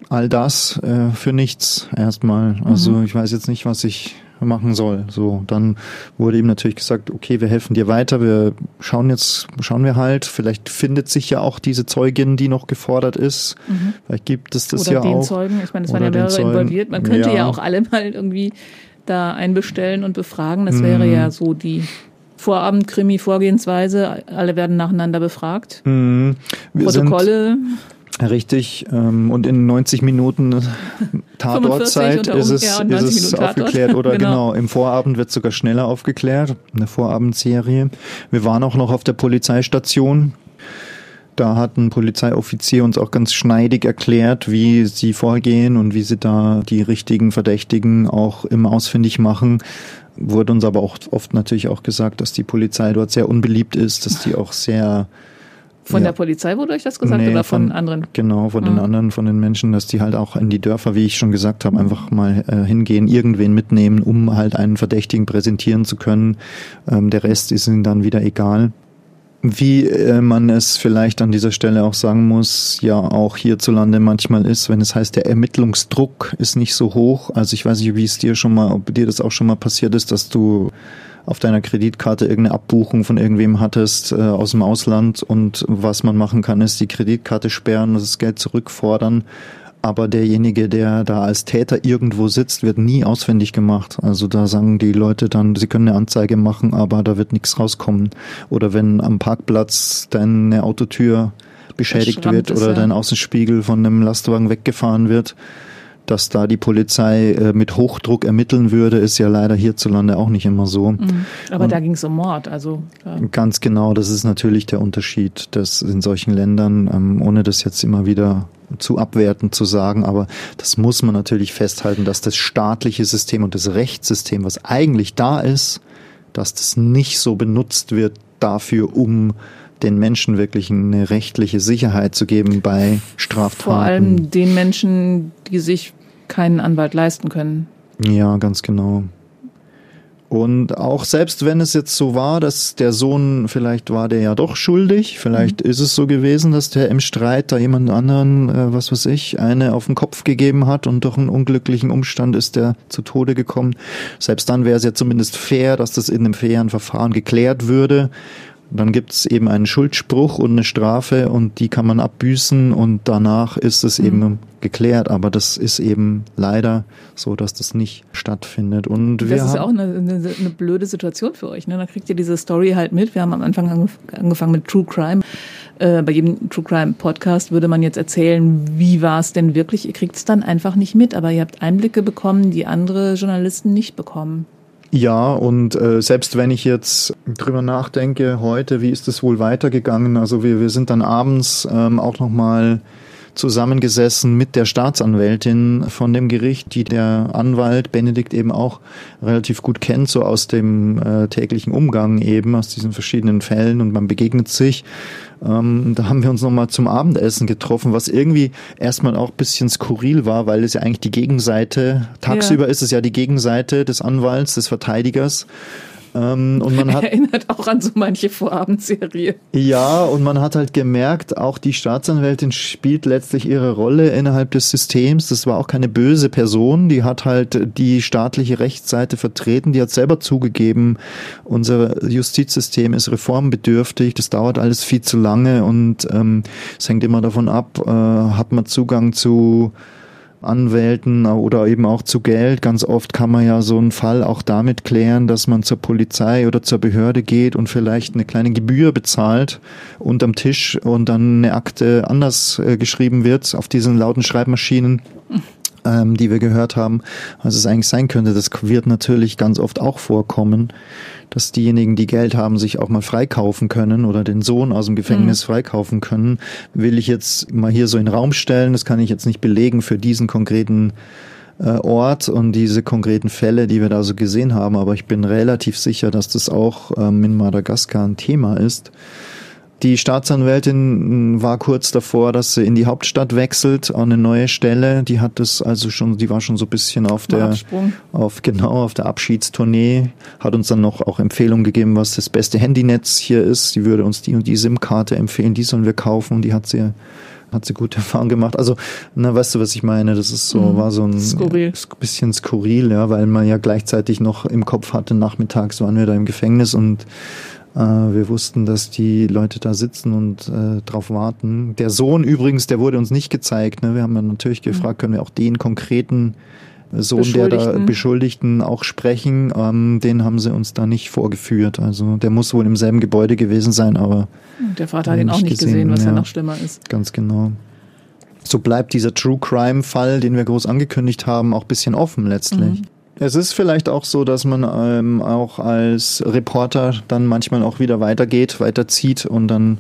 all das äh, für nichts erstmal. Also mhm. ich weiß jetzt nicht, was ich machen soll. So, dann wurde ihm natürlich gesagt, okay, wir helfen dir weiter, wir schauen jetzt, schauen wir halt, vielleicht findet sich ja auch diese Zeugin, die noch gefordert ist. Mhm. Vielleicht gibt es das Oder ja den auch. Zeugen, ich meine, es waren ja mehrere involviert. Man könnte ja. ja. auch alle mal irgendwie da einbestellen und befragen. Das wäre mhm. ja so die Vorabend-Krimi-Vorgehensweise. Alle werden nacheinander befragt. Mhm. Protokolle. Richtig. Ähm, und in 90 Minuten Tatortzeit ist es, ja, ist es aufgeklärt. Oder genau. genau. im Vorabend wird sogar schneller aufgeklärt. Eine Vorabendserie. Wir waren auch noch auf der Polizeistation. Da hat ein Polizeioffizier uns auch ganz schneidig erklärt, wie sie vorgehen und wie sie da die richtigen Verdächtigen auch immer ausfindig machen wurde uns aber auch oft natürlich auch gesagt, dass die Polizei dort sehr unbeliebt ist, dass die auch sehr von ja. der Polizei wurde euch das gesagt nee, oder von, von, anderen? Genau, von mhm. den anderen, von den Menschen, dass die halt auch in die Dörfer, wie ich schon gesagt habe, einfach mal äh, hingehen, irgendwen mitnehmen, um halt einen Verdächtigen präsentieren zu können. Ähm, der Rest ist ihnen dann wieder egal. Wie äh, man es vielleicht an dieser Stelle auch sagen muss, ja auch hierzulande manchmal ist, wenn es heißt, der Ermittlungsdruck ist nicht so hoch. Also ich weiß nicht, wie es dir schon mal, ob dir das auch schon mal passiert ist, dass du auf deiner Kreditkarte irgendeine Abbuchung von irgendwem hattest äh, aus dem Ausland und was man machen kann, ist die Kreditkarte sperren, das Geld zurückfordern aber derjenige, der da als Täter irgendwo sitzt, wird nie auswendig gemacht. Also da sagen die Leute dann, sie können eine Anzeige machen, aber da wird nichts rauskommen. Oder wenn am Parkplatz deine Autotür beschädigt wird oder ja. dein Außenspiegel von einem Lastwagen weggefahren wird, dass da die Polizei äh, mit Hochdruck ermitteln würde, ist ja leider hierzulande auch nicht immer so. Mhm. Aber Und da ging es um Mord, also. Ja. Ganz genau, das ist natürlich der Unterschied, dass in solchen Ländern, ähm, ohne das jetzt immer wieder zu abwerten zu sagen, aber das muss man natürlich festhalten, dass das staatliche System und das Rechtssystem, was eigentlich da ist, dass das nicht so benutzt wird dafür, um den Menschen wirklich eine rechtliche Sicherheit zu geben bei Straftaten. Vor allem den Menschen, die sich keinen Anwalt leisten können. Ja, ganz genau. Und auch selbst wenn es jetzt so war, dass der Sohn, vielleicht war der ja doch schuldig, vielleicht mhm. ist es so gewesen, dass der im Streit da jemand anderen, äh, was weiß ich, eine auf den Kopf gegeben hat und durch einen unglücklichen Umstand ist der zu Tode gekommen. Selbst dann wäre es ja zumindest fair, dass das in einem fairen Verfahren geklärt würde dann gibt es eben einen Schuldspruch und eine Strafe und die kann man abbüßen und danach ist es mhm. eben geklärt. Aber das ist eben leider so, dass das nicht stattfindet. Und das ist ja auch eine, eine, eine, blöde Situation für euch. Ne? Da kriegt ihr diese Story halt mit. Wir haben am Anfang angefangen mit True Crime. Äh, bei jedem True Crime Podcast würde man jetzt erzählen, wie war es denn wirklich. Ihr kriegt es dann einfach nicht mit, aber ihr habt Einblicke bekommen, die andere Journalisten nicht bekommen. Ja, und äh, selbst wenn ich jetzt drüber nachdenke, heute, wie ist es wohl weitergegangen? Also wir, wir sind dann abends ähm, auch nochmal zusammengesessen mit der Staatsanwältin von dem Gericht, die der Anwalt Benedikt eben auch relativ gut kennt, so aus dem äh, täglichen Umgang eben, aus diesen verschiedenen Fällen und man begegnet sich. Ähm, da haben wir uns nochmal zum Abendessen getroffen, was irgendwie erstmal auch bisschen skurril war, weil es ja eigentlich die Gegenseite, tagsüber ja. ist es ja die Gegenseite des Anwalts, des Verteidigers. Ähm, und man hat, Erinnert auch an so manche Vorabendserie. Ja, und man hat halt gemerkt, auch die Staatsanwältin spielt letztlich ihre Rolle innerhalb des Systems. Das war auch keine böse Person, die hat halt die staatliche Rechtsseite vertreten, die hat selber zugegeben, unser Justizsystem ist reformbedürftig, das dauert alles viel zu lange und ähm, es ähm, hängt immer davon ab, äh, hat man Zugang zu Anwälten oder eben auch zu Geld. Ganz oft kann man ja so einen Fall auch damit klären, dass man zur Polizei oder zur Behörde geht und vielleicht eine kleine Gebühr bezahlt unterm Tisch und dann eine Akte anders äh, geschrieben wird auf diesen lauten Schreibmaschinen ähm, die wir gehört haben, was es eigentlich sein könnte. Das wird natürlich ganz oft auch vorkommen, dass diejenigen, die Geld haben, sich auch mal freikaufen können oder den Sohn aus dem Gefängnis mhm. freikaufen können. Will ich jetzt mal hier so in den Raum stellen, das kann ich jetzt nicht belegen für diesen konkreten äh, Ort und diese konkreten Fälle, die wir da so gesehen haben, aber ich bin relativ sicher, dass das auch ähm, in Madagaskar ein Thema ist. Die Staatsanwältin war kurz davor, dass sie in die Hauptstadt wechselt an eine neue Stelle. Die hat das also schon, die war schon so ein bisschen auf der, Absprung. auf genau auf der Abschiedstournee. Hat uns dann noch auch Empfehlungen gegeben, was das beste Handynetz hier ist. Sie würde uns die und die SIM-Karte empfehlen. Die sollen wir kaufen. Und die hat sie hat sie gute Erfahrungen gemacht. Also, na, weißt du, was ich meine? Das ist so, mhm. war so ein skurril. bisschen skurril, ja, weil man ja gleichzeitig noch im Kopf hatte, nachmittags waren wir da im Gefängnis und wir wussten, dass die Leute da sitzen und äh, drauf warten. Der Sohn übrigens, der wurde uns nicht gezeigt. Ne? Wir haben dann natürlich mhm. gefragt, können wir auch den konkreten Sohn der da Beschuldigten auch sprechen. Ähm, den haben sie uns da nicht vorgeführt. Also der muss wohl im selben Gebäude gewesen sein, aber. Der Vater hat ihn auch nicht gesehen, gesehen was ja. ja noch schlimmer ist. Ganz genau. So bleibt dieser True Crime Fall, den wir groß angekündigt haben, auch bisschen offen letztlich. Mhm. Es ist vielleicht auch so, dass man ähm, auch als Reporter dann manchmal auch wieder weitergeht, weiterzieht und dann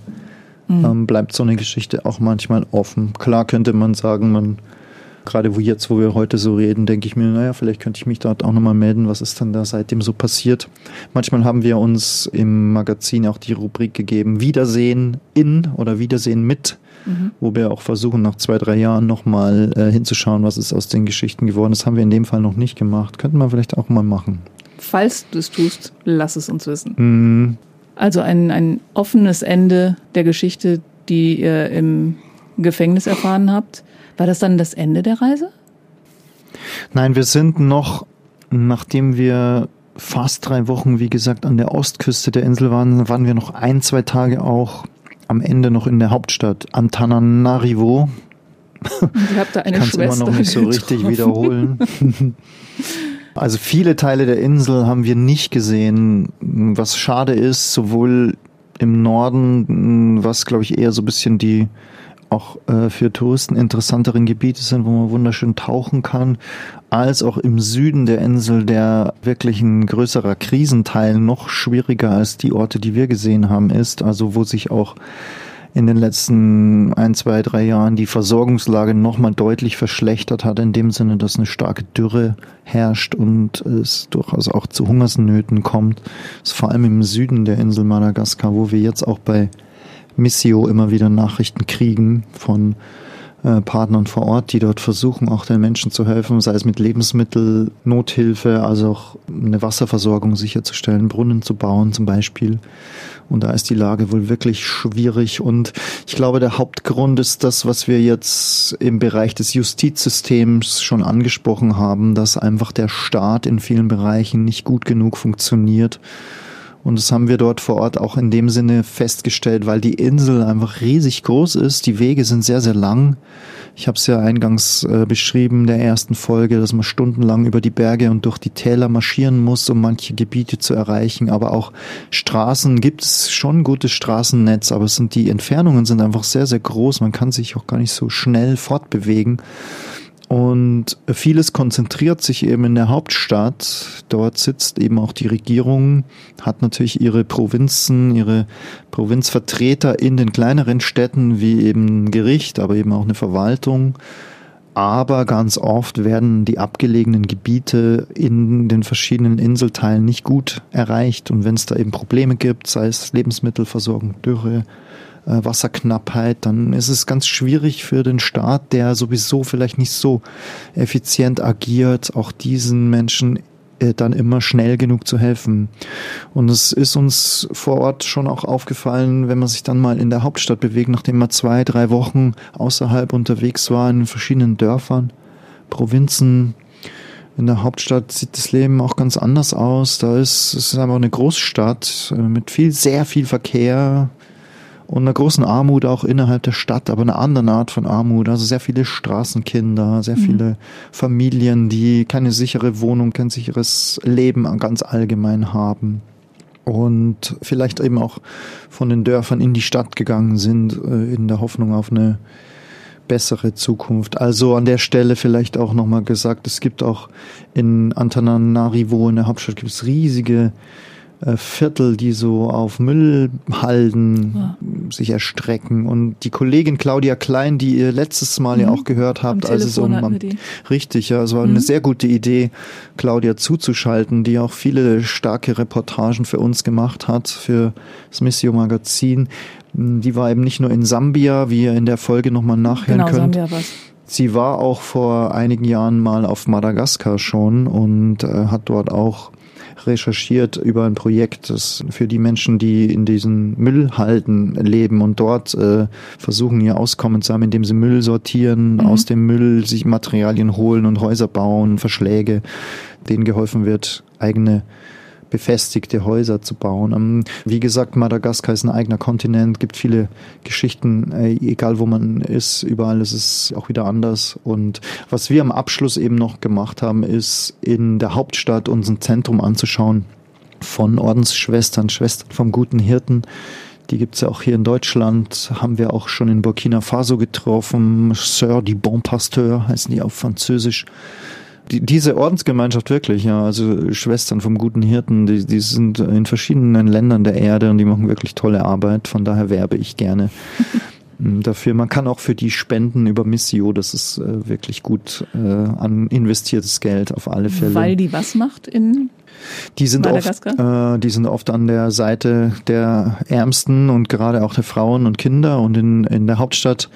mhm. ähm, bleibt so eine Geschichte auch manchmal offen. Klar könnte man sagen, man gerade wo jetzt, wo wir heute so reden, denke ich mir, naja, vielleicht könnte ich mich dort auch nochmal melden, was ist dann da seitdem so passiert. Manchmal haben wir uns im Magazin auch die Rubrik gegeben, Wiedersehen in oder Wiedersehen mit mhm. wo wir auch versuchen, nach zwei, drei Jahren nochmal äh, hinzuschauen, was ist aus den Geschichten geworden. Das haben wir in dem Fall noch nicht gemacht. Könnten wir vielleicht auch mal machen. Falls du es tust, lass es uns wissen. Mhm. Also ein, ein offenes Ende der Geschichte, die ihr im Gefängnis erfahren habt. War das dann das Ende der Reise? Nein, wir sind noch, nachdem wir fast drei Wochen, wie gesagt, an der Ostküste der Insel waren, waren wir noch ein, zwei Tage auch am Ende noch in der Hauptstadt Antananarivo. Ich habe da eine Kann es immer noch nicht so richtig wiederholen. Also viele Teile der Insel haben wir nicht gesehen, was schade ist, sowohl im Norden, was glaube ich eher so ein bisschen die auch äh, für Touristen interessanteren Gebiete sind, wo man wunderschön tauchen kann, als auch im Süden der Insel, der wirklich ein größerer Krisenteil noch schwieriger als die Orte, die wir gesehen haben, ist. Also wo sich auch in den letzten ein, zwei, drei Jahren die Versorgungslage nochmal deutlich verschlechtert hat, in dem Sinne, dass eine starke Dürre herrscht und es durchaus auch zu Hungersnöten kommt. Das ist vor allem im Süden der Insel Madagaskar, wo wir jetzt auch bei Missio immer wieder Nachrichten kriegen von äh, Partnern vor Ort, die dort versuchen, auch den Menschen zu helfen, sei es mit Lebensmittel, Nothilfe, also auch eine Wasserversorgung sicherzustellen, Brunnen zu bauen zum Beispiel. Und da ist die Lage wohl wirklich schwierig. Und ich glaube, der Hauptgrund ist das, was wir jetzt im Bereich des Justizsystems schon angesprochen haben, dass einfach der Staat in vielen Bereichen nicht gut genug funktioniert und das haben wir dort vor Ort auch in dem Sinne festgestellt, weil die Insel einfach riesig groß ist. Die Wege sind sehr, sehr lang. Ich habe es ja eingangs äh, beschrieben, der ersten Folge, dass man stundenlang über die Berge und durch die Täler marschieren muss, um manche Gebiete zu erreichen. Aber auch Straßen gibt es schon gutes Straßennetz, aber es sind die Entfernungen sind einfach sehr, sehr groß. Man kann sich auch gar nicht so schnell fortbewegen. Und vieles konzentriert sich eben in der Hauptstadt. Dort sitzt eben auch die Regierung, hat natürlich ihre Provinzen, ihre Provinzvertreter in den kleineren Städten, wie eben Gericht, aber eben auch eine Verwaltung. Aber ganz oft werden die abgelegenen Gebiete in den verschiedenen Inselteilen nicht gut erreicht. Und wenn es da eben Probleme gibt, sei es Lebensmittelversorgung, Dürre, Wasserknappheit, dann ist es ganz schwierig für den Staat, der sowieso vielleicht nicht so effizient agiert, auch diesen Menschen äh, dann immer schnell genug zu helfen. Und es ist uns vor Ort schon auch aufgefallen, wenn man sich dann mal in der Hauptstadt bewegt, nachdem man zwei, drei Wochen außerhalb unterwegs war in verschiedenen Dörfern, Provinzen. In der Hauptstadt sieht das Leben auch ganz anders aus. Da ist es ist einfach eine Großstadt äh, mit viel, sehr viel Verkehr, und einer großen Armut auch innerhalb der Stadt, aber einer anderen Art von Armut. Also sehr viele Straßenkinder, sehr mhm. viele Familien, die keine sichere Wohnung, kein sicheres Leben ganz allgemein haben. Und vielleicht eben auch von den Dörfern in die Stadt gegangen sind, äh, in der Hoffnung auf eine bessere Zukunft. Also an der Stelle vielleicht auch nochmal gesagt, es gibt auch in Antananarivo, in der Hauptstadt, gibt es riesige Viertel, die so auf Müllhalden ja. sich erstrecken. Und die Kollegin Claudia Klein, die ihr letztes Mal mhm. ja auch gehört habt, als es um richtig, ja, es war mhm. eine sehr gute Idee, Claudia zuzuschalten, die auch viele starke Reportagen für uns gemacht hat, für das Missio Magazin. Die war eben nicht nur in Sambia, wie ihr in der Folge nochmal nachhören genau, könnt. Sambia war's. Sie war auch vor einigen Jahren mal auf Madagaskar schon und äh, hat dort auch recherchiert über ein Projekt, das für die Menschen, die in diesen Müllhalden leben und dort äh, versuchen, ihr Auskommen zu haben, indem sie Müll sortieren, mhm. aus dem Müll sich Materialien holen und Häuser bauen, Verschläge, denen geholfen wird, eigene befestigte Häuser zu bauen. Ähm, wie gesagt, Madagaskar ist ein eigener Kontinent, gibt viele Geschichten, äh, egal wo man ist, überall ist es auch wieder anders. Und was wir am Abschluss eben noch gemacht haben, ist in der Hauptstadt uns ein Zentrum anzuschauen von Ordensschwestern, Schwestern vom guten Hirten. Die gibt's ja auch hier in Deutschland, haben wir auch schon in Burkina Faso getroffen. Sœur du Bon Pasteur heißen die auf Französisch die, diese Ordensgemeinschaft wirklich, ja, also Schwestern vom guten Hirten, die, die sind in verschiedenen Ländern der Erde und die machen wirklich tolle Arbeit. Von daher werbe ich gerne dafür. Man kann auch für die spenden über Missio, das ist äh, wirklich gut äh, an investiertes Geld auf alle Fälle. Weil die was macht in die sind oft, äh, die sind oft an der Seite der Ärmsten und gerade auch der Frauen und Kinder. Und in, in der Hauptstadt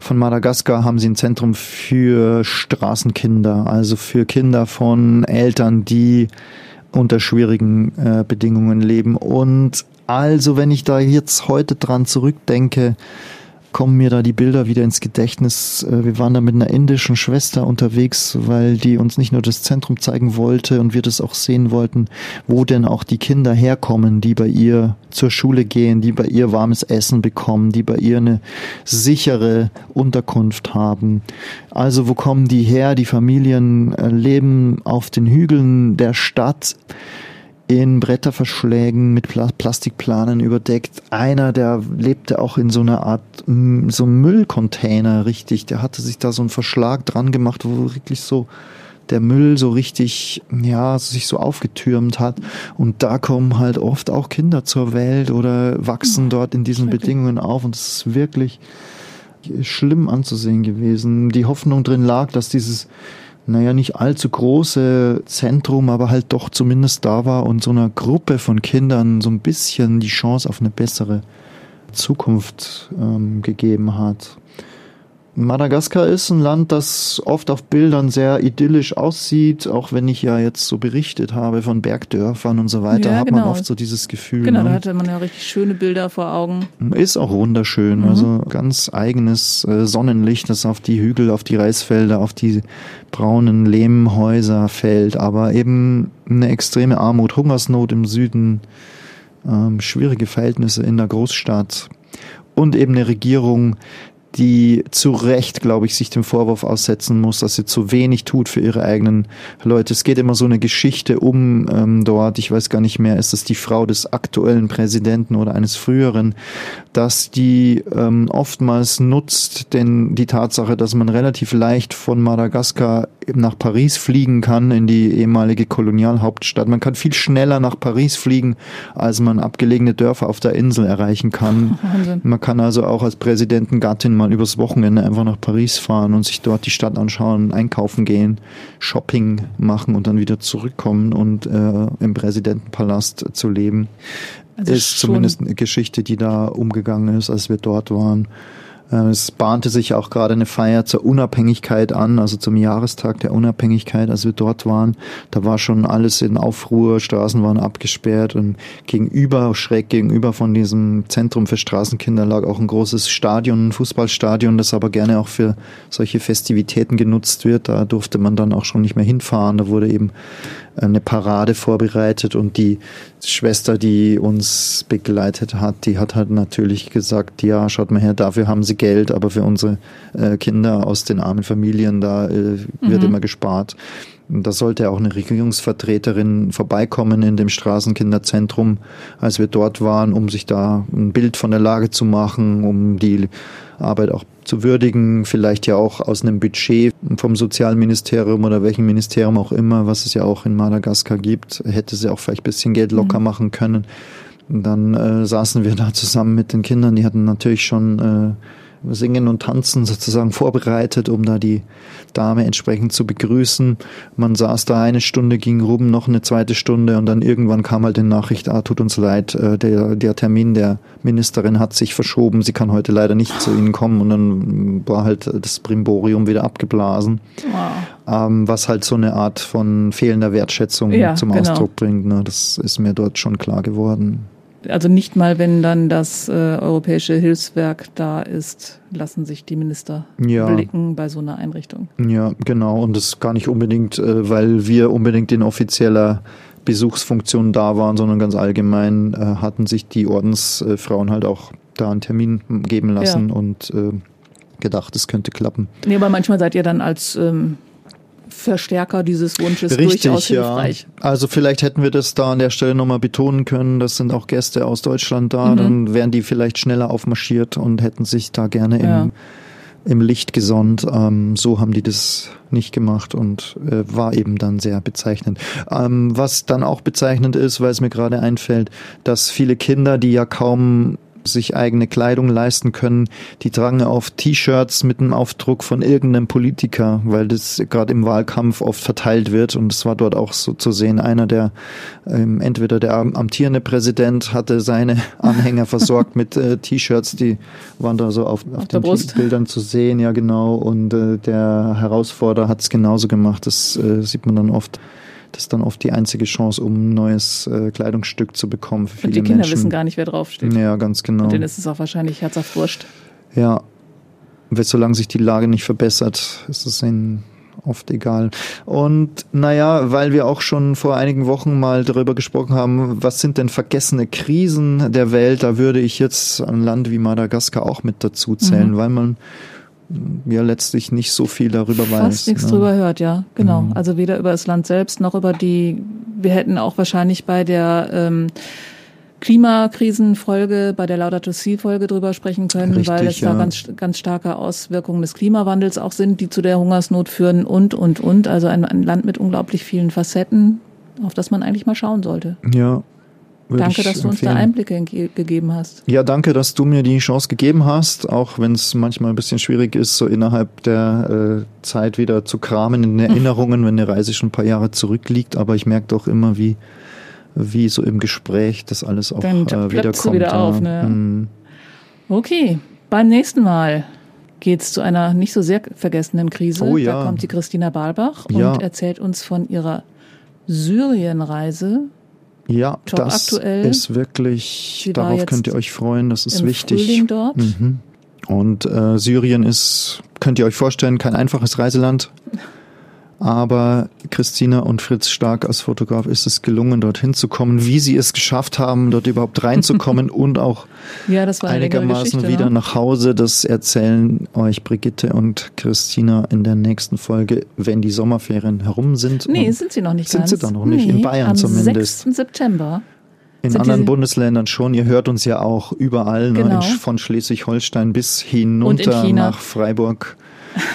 von Madagaskar haben sie ein Zentrum für Straßenkinder, also für Kinder von Eltern, die unter schwierigen äh, Bedingungen leben. Und also, wenn ich da jetzt heute dran zurückdenke, kommen mir da die Bilder wieder ins Gedächtnis. Äh, wir waren da mit einer indischen Schwester unterwegs, weil die uns nicht nur das Zentrum zeigen wollte und wir das auch sehen wollten, wo denn auch die Kinder herkommen, die bei ihr zur Schule gehen, die bei ihr warmes Essen bekommen, die bei ihr eine sichere Unterkunft haben. Also wo kommen die her? Die Familien äh, leben auf den Hügeln der Stadt in Bretterverschlägen mit Pla Plastikplanen überdeckt. Einer, der lebte auch in so einer Art, mm, so einem Müllcontainer, richtig. Der hatte sich da so einen Verschlag dran gemacht, wo wirklich so der Müll so richtig, ja, sich so aufgetürmt hat. Und da kommen halt oft auch Kinder zur Welt oder wachsen hm, dort in diesen Bedingungen auf. Und es ist wirklich schlimm anzusehen gewesen. Die Hoffnung drin lag, dass dieses naja, nicht allzu große Zentrum, aber halt doch zumindest da war und so einer Gruppe von Kindern so ein bisschen die Chance auf eine bessere Zukunft ähm, gegeben hat. Madagaskar ist ein Land, das oft auf Bildern sehr idyllisch aussieht, auch wenn ich ja jetzt so berichtet habe von Bergdörfern und so weiter, ja, hat genau. man oft so dieses Gefühl. Genau, ne? da hatte man ja richtig schöne Bilder vor Augen. Ist auch wunderschön, mhm. also ganz eigenes äh, Sonnenlicht, das auf die Hügel, auf die Reisfelder, auf die braunen Lehmhäuser fällt, aber eben eine extreme Armut, Hungersnot im Süden, ähm, schwierige Verhältnisse in der Großstadt und eben eine Regierung, die zu Recht, glaube ich, sich dem Vorwurf aussetzen muss, dass sie zu wenig tut für ihre eigenen Leute. Es geht immer so eine Geschichte um ähm, dort, ich weiß gar nicht mehr, ist es die Frau des aktuellen Präsidenten oder eines früheren, dass die ähm, oftmals nutzt, denn die Tatsache, dass man relativ leicht von Madagaskar nach Paris fliegen kann, in die ehemalige Kolonialhauptstadt. Man kann viel schneller nach Paris fliegen, als man abgelegene Dörfer auf der Insel erreichen kann. Wahnsinn. Man kann also auch als Präsidentengattin mal übers Wochenende einfach nach Paris fahren und sich dort die Stadt anschauen, einkaufen gehen, Shopping machen und dann wieder zurückkommen und äh, im Präsidentenpalast zu leben. Also ist zumindest eine Geschichte, die da umgegangen ist, als wir dort waren. Äh, es bahnte sich auch gerade eine Feier zur Unabhängigkeit an, also zum Jahrestag der Unabhängigkeit, als wir dort waren. Da war schon alles in Aufruhr, Straßen waren abgesperrt und gegenüber, schräg gegenüber von diesem Zentrum für Straßenkinder lag auch ein großes Stadion, ein Fußballstadion, das aber gerne auch für solche Festivitäten genutzt wird. Da durfte man dann auch schon nicht mehr hinfahren. Da wurde eben eine Parade vorbereitet und die Schwester, die uns begleitet hat, die hat halt natürlich gesagt, ja, schaut mal her, dafür haben sie Geld, aber für unsere äh, Kinder aus den armen Familien, da äh, wird mhm. immer gespart. Da sollte auch eine Regierungsvertreterin vorbeikommen in dem Straßenkinderzentrum, als wir dort waren, um sich da ein Bild von der Lage zu machen, um die Arbeit auch zu würdigen, vielleicht ja auch aus einem Budget vom Sozialministerium oder welchem Ministerium auch immer, was es ja auch in Madagaskar gibt, hätte sie auch vielleicht ein bisschen Geld locker mhm. machen können. Und dann äh, saßen wir da zusammen mit den Kindern, die hatten natürlich schon äh, Singen und Tanzen sozusagen vorbereitet, um da die Dame entsprechend zu begrüßen. Man saß da eine Stunde, ging rum, noch eine zweite Stunde und dann irgendwann kam halt die Nachricht, ah, tut uns leid, äh, der, der Termin der Ministerin hat sich verschoben, sie kann heute leider nicht zu Ihnen kommen und dann war halt das Brimborium wieder abgeblasen. Wow. Ähm, was halt so eine Art von fehlender Wertschätzung ja, zum genau. Ausdruck bringt. Ne? Das ist mir dort schon klar geworden also nicht mal, wenn dann das äh, Europäische Hilfswerk da ist, lassen sich die Minister ja. blicken bei so einer Einrichtung. Ja, genau. Und das gar nicht unbedingt, äh, weil wir unbedingt in offizieller Besuchsfunktion da waren, sondern ganz allgemein äh, hatten sich die Ordensfrauen halt auch da einen Termin geben lassen ja. und äh, gedacht, es könnte klappen. Nee, aber manchmal seid ihr dann als ähm, Verstärker dieses Wunsches Richtig, durchaus hilfreich. Ja. Also vielleicht hätten wir das da an der Stelle nochmal betonen können. Das sind auch Gäste aus Deutschland da. Mhm. Dann wären die vielleicht schneller aufmarschiert und hätten sich da gerne ja. im, im Licht gesonnt. Ähm, so haben die das nicht gemacht und äh, war eben dann sehr bezeichnend. Ähm, was dann auch bezeichnend ist, weil es mir gerade einfällt, dass viele Kinder, die ja kaum sich eigene Kleidung leisten können, die tragen auf T-Shirts mit einem Aufdruck von irgendeinem Politiker, weil das gerade im Wahlkampf oft verteilt wird. Und es war dort auch so zu sehen, einer der ähm, entweder der amtierende Präsident hatte seine Anhänger versorgt mit äh, T-Shirts, die waren da so auf, auf, auf den Bildern zu sehen, ja genau. Und äh, der Herausforderer hat es genauso gemacht, das äh, sieht man dann oft das ist dann oft die einzige Chance, um ein neues äh, Kleidungsstück zu bekommen für viele Und die Kinder Menschen. wissen gar nicht, wer draufsteht. Ja, ganz genau. Und denen ist es auch wahrscheinlich herzhaft wurscht. Ja, solange sich die Lage nicht verbessert, ist es ihnen oft egal. Und naja, weil wir auch schon vor einigen Wochen mal darüber gesprochen haben, was sind denn vergessene Krisen der Welt, da würde ich jetzt ein Land wie Madagaskar auch mit dazu zählen, mhm. weil man ja letztlich nicht so viel darüber Fast weiß. Fast nichts ne? drüber hört, ja, genau. Mhm. Also weder über das Land selbst noch über die, wir hätten auch wahrscheinlich bei der ähm, Klimakrisenfolge, bei der Laudato Si-Folge drüber sprechen können, Richtig, weil es ja. da ganz, ganz starke Auswirkungen des Klimawandels auch sind, die zu der Hungersnot führen und, und, und. Also ein, ein Land mit unglaublich vielen Facetten, auf das man eigentlich mal schauen sollte. Ja, Danke, dass du uns da Einblicke gegeben hast. Ja, danke, dass du mir die Chance gegeben hast, auch wenn es manchmal ein bisschen schwierig ist, so innerhalb der äh, Zeit wieder zu kramen in Erinnerungen, wenn eine Reise schon ein paar Jahre zurückliegt. Aber ich merke doch immer, wie, wie so im Gespräch das alles auch Dann äh, wiederkommt. wieder ja. auf, ne? Hm. Okay, beim nächsten Mal geht es zu einer nicht so sehr vergessenen Krise. Oh, ja. Da kommt die Christina Balbach und ja. erzählt uns von ihrer Syrienreise ja, Top das aktuell. ist wirklich, Sie darauf könnt ihr euch freuen, das ist wichtig. Frühling dort. Mhm. Und äh, Syrien ist, könnt ihr euch vorstellen, kein einfaches Reiseland. Aber Christina und Fritz Stark als Fotograf ist es gelungen, dorthin zu kommen, wie sie es geschafft haben, dort überhaupt reinzukommen und auch ja, einigermaßen wieder ne? nach Hause. Das erzählen euch Brigitte und Christina in der nächsten Folge, wenn die Sommerferien herum sind. Nee, sind sie noch nicht sind ganz. Sind sie da noch nicht, nee, in Bayern am zumindest. 6. September. In anderen Bundesländern schon. Ihr hört uns ja auch überall, ne? genau. ne? von Schleswig-Holstein bis hinunter nach Freiburg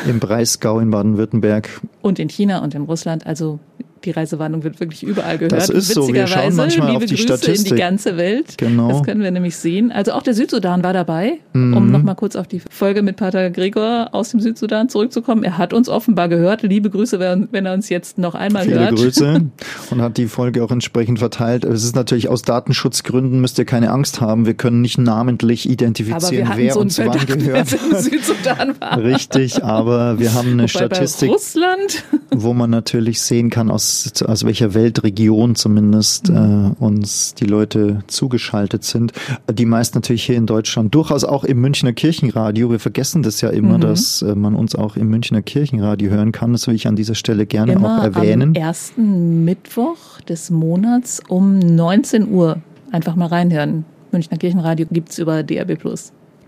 im Breisgau in Baden-Württemberg. Und in China und in Russland. Also Die Reisewarnung wird wirklich überall gehört. Das ist so. Wir schauen manchmal liebe auf die Grüße Statistik. in die ganze Welt. Genau. Das können wir nämlich sehen. Also auch der Südsudan war dabei, Mhm. um nochmal kurz auf die Folge mit Pater Gregor aus dem Südsudan zurückzukommen. Er hat uns offenbar gehört. Liebe Grüße, wenn er uns jetzt noch einmal Viele hört. Grüße und hat die Folge auch entsprechend verteilt. Es ist natürlich aus Datenschutzgründen, müsst ihr keine Angst haben. Wir können nicht namentlich identifizieren, wer so uns wann Verdacht, gehört wer im. Südsudan war. Richtig, aber wir haben eine Wobei Statistik, Russland wo man natürlich sehen kann, aus, aus welcher Weltregion zumindest äh, uns die Leute zugeschaltet sind. Die meist natürlich hier in Deutschland, durchaus auch im Münchner Kirchenradio. Wir vergessen das ja immer, dass äh, man uns auch im Münchner Kirchenradio hören kann. Das will ich an dieser Stelle gerne immer auch erwähnen. am ersten Mittwoch des Monats um 19 Uhr. Einfach mal reinhören. Münchner Kirchenradio gibt's über DRB+.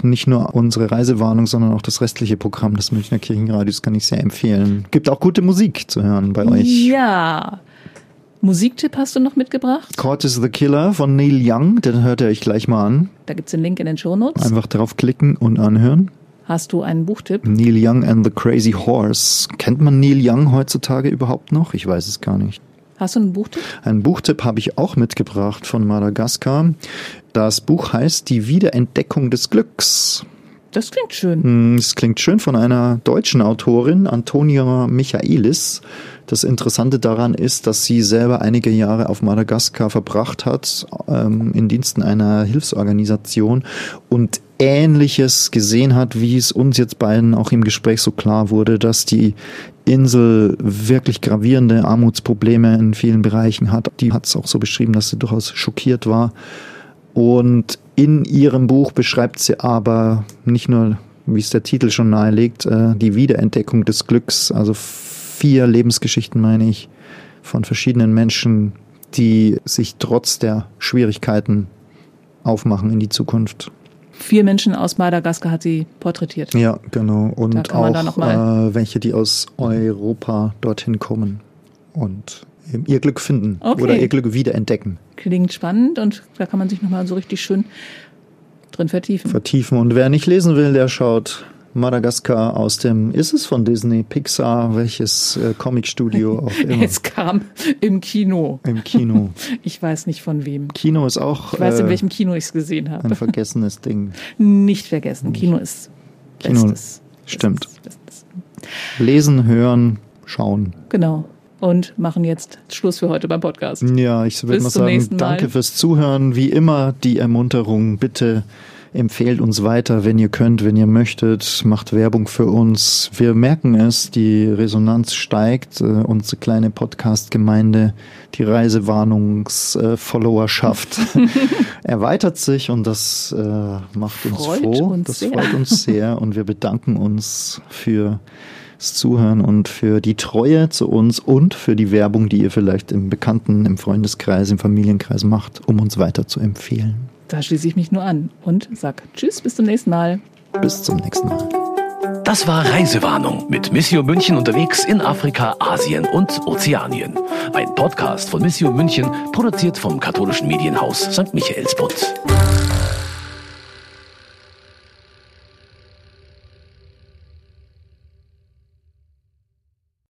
Nicht nur unsere Reisewarnung, sondern auch das restliche Programm des Münchner Kirchenradios kann ich sehr empfehlen. Gibt auch gute Musik zu hören bei euch. Ja. Musiktipp hast du noch mitgebracht? Court is the Killer von Neil Young, den hört ihr euch gleich mal an. Da gibt's den Link in den Shownotes. Einfach draufklicken und anhören. Hast du einen Buchtipp? Neil Young and the Crazy Horse. Kennt man Neil Young heutzutage überhaupt noch? Ich weiß es gar nicht. Hast du einen Buchtipp? Einen Buchtipp habe ich auch mitgebracht von Madagaskar. Das Buch heißt Die Wiederentdeckung des Glücks. Das klingt schön. Hm, Es klingt schön von einer deutschen Autorin, Antonia Michaelis. Das Interessante daran ist, dass sie selber einige Jahre auf Madagaskar verbracht hat, ähm, in Diensten einer Hilfsorganisation und Ähnliches gesehen hat, wie es uns jetzt beiden auch im Gespräch so klar wurde, dass die Insel wirklich gravierende Armutsprobleme in vielen Bereichen hat. Die hat es auch so beschrieben, dass sie durchaus schockiert war. Und in ihrem Buch beschreibt sie aber nicht nur, wie es der Titel schon nahelegt, äh, die Wiederentdeckung des Glücks, also vier Lebensgeschichten, meine ich, von verschiedenen Menschen, die sich trotz der Schwierigkeiten aufmachen in die Zukunft. Vier Menschen aus Madagaskar hat sie porträtiert. Ja, genau. Und auch mal- äh, welche, die aus Europa dorthin kommen und ihr Glück finden Okay. oder ihr Glück wiederentdecken, Klingt spannend und da kann man sich nochmal so richtig schön drin vertiefen. vertiefen. Und wer nicht lesen will, der schaut Madagaskar aus dem, ist es von Disney, Pixar, welches äh, Comicstudio auch immer Es kam im Kino. im Kino. Ich weiß nicht von wem. Kino ist auch Ich weiß, in äh, welchem Kino ich es gesehen habe. ein vergessenes Ding. Nicht vergessen. Kino ist Kino, Bestes. stimmt. Bestes, Bestes. Lesen, hören, schauen. Genau. Und machen jetzt Schluss für heute beim Podcast. Ja, ich würde mal sagen, danke fürs Zuhören. Wie immer die Ermunterung, bitte empfehlt uns weiter, wenn ihr könnt, wenn ihr möchtet, macht Werbung für uns. Wir merken es, die Resonanz steigt, äh, unsere kleine Podcast-Gemeinde, die Reisewarnungs-Followerschaft erweitert sich und das äh, macht uns Freut froh. uns das sehr. freut uns sehr und wir bedanken uns für Zuhören und für die Treue zu uns und für die Werbung, die ihr vielleicht im Bekannten, im Freundeskreis, im Familienkreis macht, um uns weiter zu empfehlen. Da schließe ich mich nur an und sag Tschüss, bis zum nächsten Mal. Bis zum nächsten Mal. Das war Reisewarnung mit Missio München unterwegs in Afrika, Asien und Ozeanien. Ein Podcast von Missio München, produziert vom katholischen Medienhaus St. Michaelsbund.